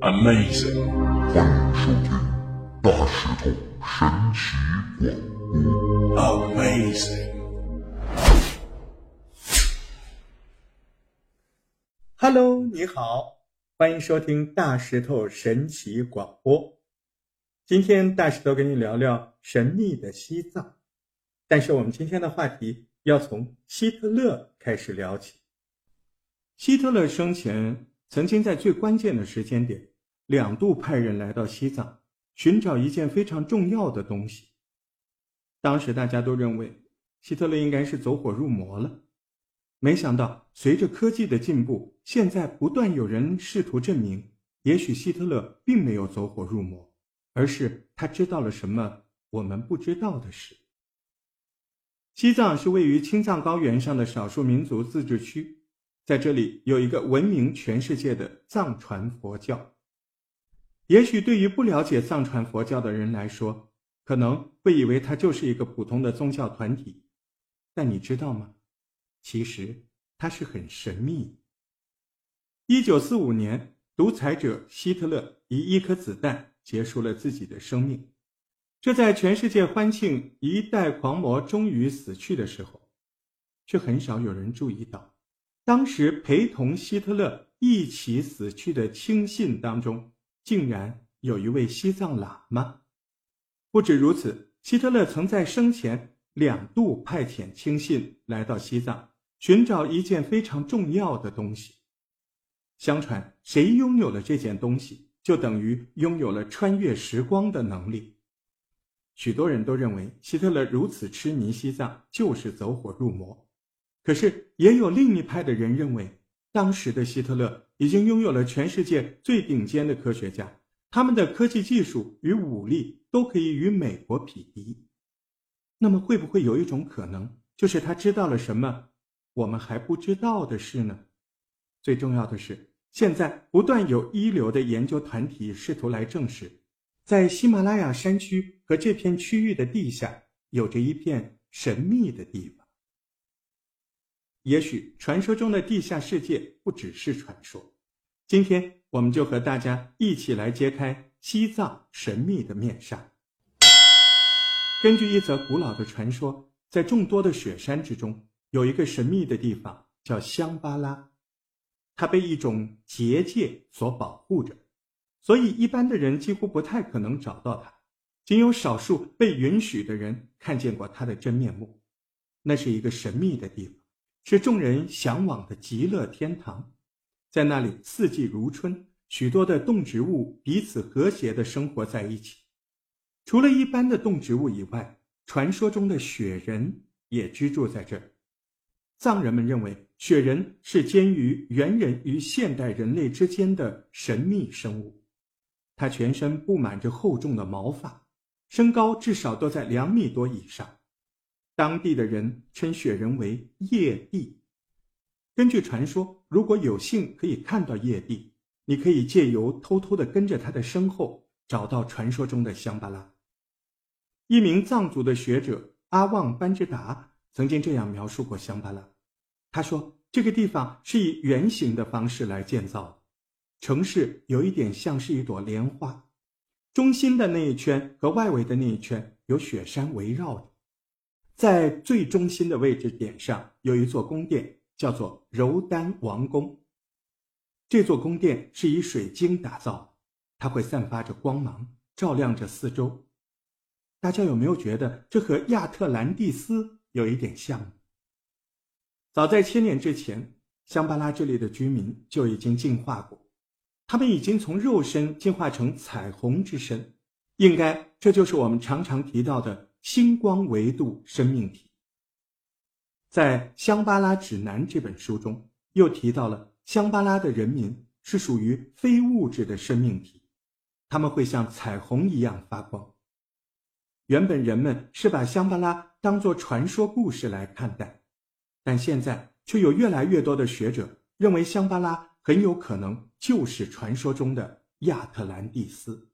Amazing！欢迎收听大石头神奇广播。Amazing！Hello，你好，欢迎收听大石头神奇广播。今天大石头跟你聊聊神秘的西藏，但是我们今天的话题要从希特勒开始聊起。希特勒生前曾经在最关键的时间点，两度派人来到西藏，寻找一件非常重要的东西。当时大家都认为希特勒应该是走火入魔了。没想到，随着科技的进步，现在不断有人试图证明，也许希特勒并没有走火入魔，而是他知道了什么我们不知道的事。西藏是位于青藏高原上的少数民族自治区，在这里有一个闻名全世界的藏传佛教。也许对于不了解藏传佛教的人来说，可能会以为它就是一个普通的宗教团体，但你知道吗？其实它是很神秘。一九四五年，独裁者希特勒以一颗子弹结束了自己的生命。这在全世界欢庆一代狂魔终于死去的时候，却很少有人注意到，当时陪同希特勒一起死去的亲信当中，竟然有一位西藏喇嘛。不止如此，希特勒曾在生前两度派遣亲信来到西藏。寻找一件非常重要的东西。相传，谁拥有了这件东西，就等于拥有了穿越时光的能力。许多人都认为希特勒如此痴迷西藏就是走火入魔，可是也有另一派的人认为，当时的希特勒已经拥有了全世界最顶尖的科学家，他们的科技技术与武力都可以与美国匹敌。那么，会不会有一种可能，就是他知道了什么？我们还不知道的事呢。最重要的是，现在不断有一流的研究团体试图来证实，在喜马拉雅山区和这片区域的地下，有着一片神秘的地方。也许传说中的地下世界不只是传说。今天，我们就和大家一起来揭开西藏神秘的面纱。根据一则古老的传说，在众多的雪山之中。有一个神秘的地方叫香巴拉，它被一种结界所保护着，所以一般的人几乎不太可能找到它。仅有少数被允许的人看见过它的真面目。那是一个神秘的地方，是众人向往的极乐天堂。在那里，四季如春，许多的动植物彼此和谐的生活在一起。除了一般的动植物以外，传说中的雪人也居住在这儿。藏人们认为，雪人是介于猿人与现代人类之间的神秘生物。它全身布满着厚重的毛发，身高至少都在两米多以上。当地的人称雪人为叶帝。根据传说，如果有幸可以看到叶帝，你可以借由偷偷的跟着他的身后，找到传说中的香巴拉。一名藏族的学者阿旺班智达。曾经这样描述过香巴拉，他说：“这个地方是以圆形的方式来建造的，城市有一点像是一朵莲花，中心的那一圈和外围的那一圈有雪山围绕着，在最中心的位置点上有一座宫殿，叫做柔丹王宫。这座宫殿是以水晶打造，它会散发着光芒，照亮着四周。大家有没有觉得这和亚特兰蒂斯？”有一点像。早在千年之前，香巴拉这里的居民就已经进化过，他们已经从肉身进化成彩虹之身，应该这就是我们常常提到的星光维度生命体。在《香巴拉指南》这本书中，又提到了香巴拉的人民是属于非物质的生命体，他们会像彩虹一样发光。原本人们是把香巴拉当作传说故事来看待，但现在却有越来越多的学者认为香巴拉很有可能就是传说中的亚特兰蒂斯。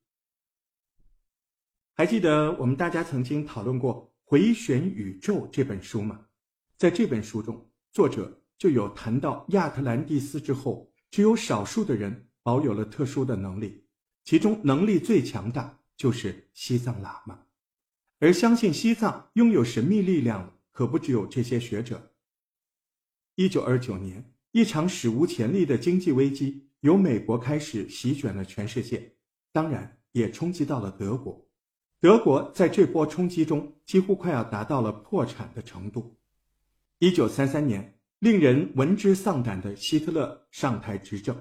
还记得我们大家曾经讨论过《回旋宇宙》这本书吗？在这本书中，作者就有谈到亚特兰蒂斯之后，只有少数的人保有了特殊的能力，其中能力最强大就是西藏喇嘛，而相信西藏拥有神秘力量的，可不只有这些学者。一九二九年，一场史无前例的经济危机由美国开始席卷了全世界，当然也冲击到了德国。德国在这波冲击中几乎快要达到了破产的程度。一九三三年。令人闻之丧胆的希特勒上台执政，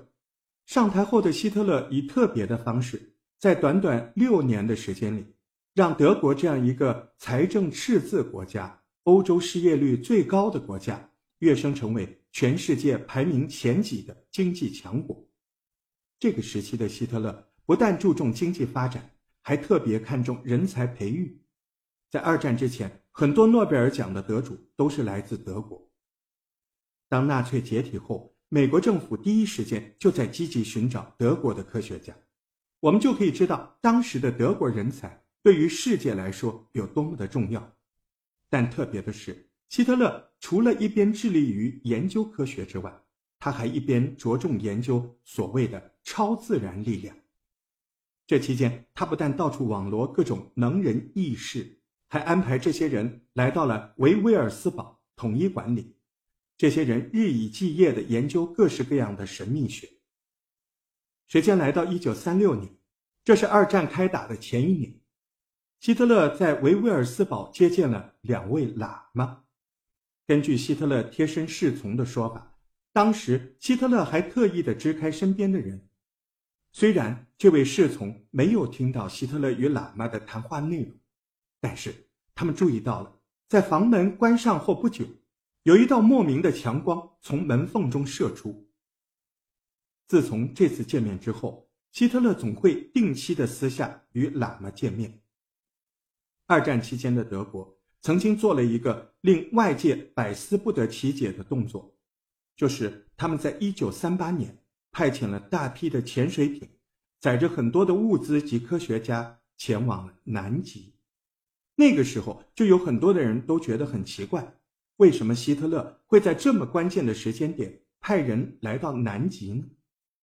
上台后的希特勒以特别的方式，在短短六年的时间里，让德国这样一个财政赤字国家、欧洲失业率最高的国家，跃升成为全世界排名前几的经济强国。这个时期的希特勒不但注重经济发展，还特别看重人才培育。在二战之前，很多诺贝尔奖的得主都是来自德国。当纳粹解体后，美国政府第一时间就在积极寻找德国的科学家，我们就可以知道当时的德国人才对于世界来说有多么的重要。但特别的是，希特勒除了一边致力于研究科学之外，他还一边着重研究所谓的超自然力量。这期间，他不但到处网罗各种能人异士，还安排这些人来到了维威尔斯堡统一管理。这些人日以继夜地研究各式各样的神秘学。时间来到一九三六年，这是二战开打的前一年，希特勒在维威尔斯堡接见了两位喇嘛。根据希特勒贴身侍从的说法，当时希特勒还特意地支开身边的人。虽然这位侍从没有听到希特勒与喇嘛的谈话内容，但是他们注意到了，在房门关上后不久。有一道莫名的强光从门缝中射出。自从这次见面之后，希特勒总会定期的私下与喇嘛见面。二战期间的德国曾经做了一个令外界百思不得其解的动作，就是他们在一九三八年派遣了大批的潜水艇，载着很多的物资及科学家前往南极。那个时候，就有很多的人都觉得很奇怪。为什么希特勒会在这么关键的时间点派人来到南极呢？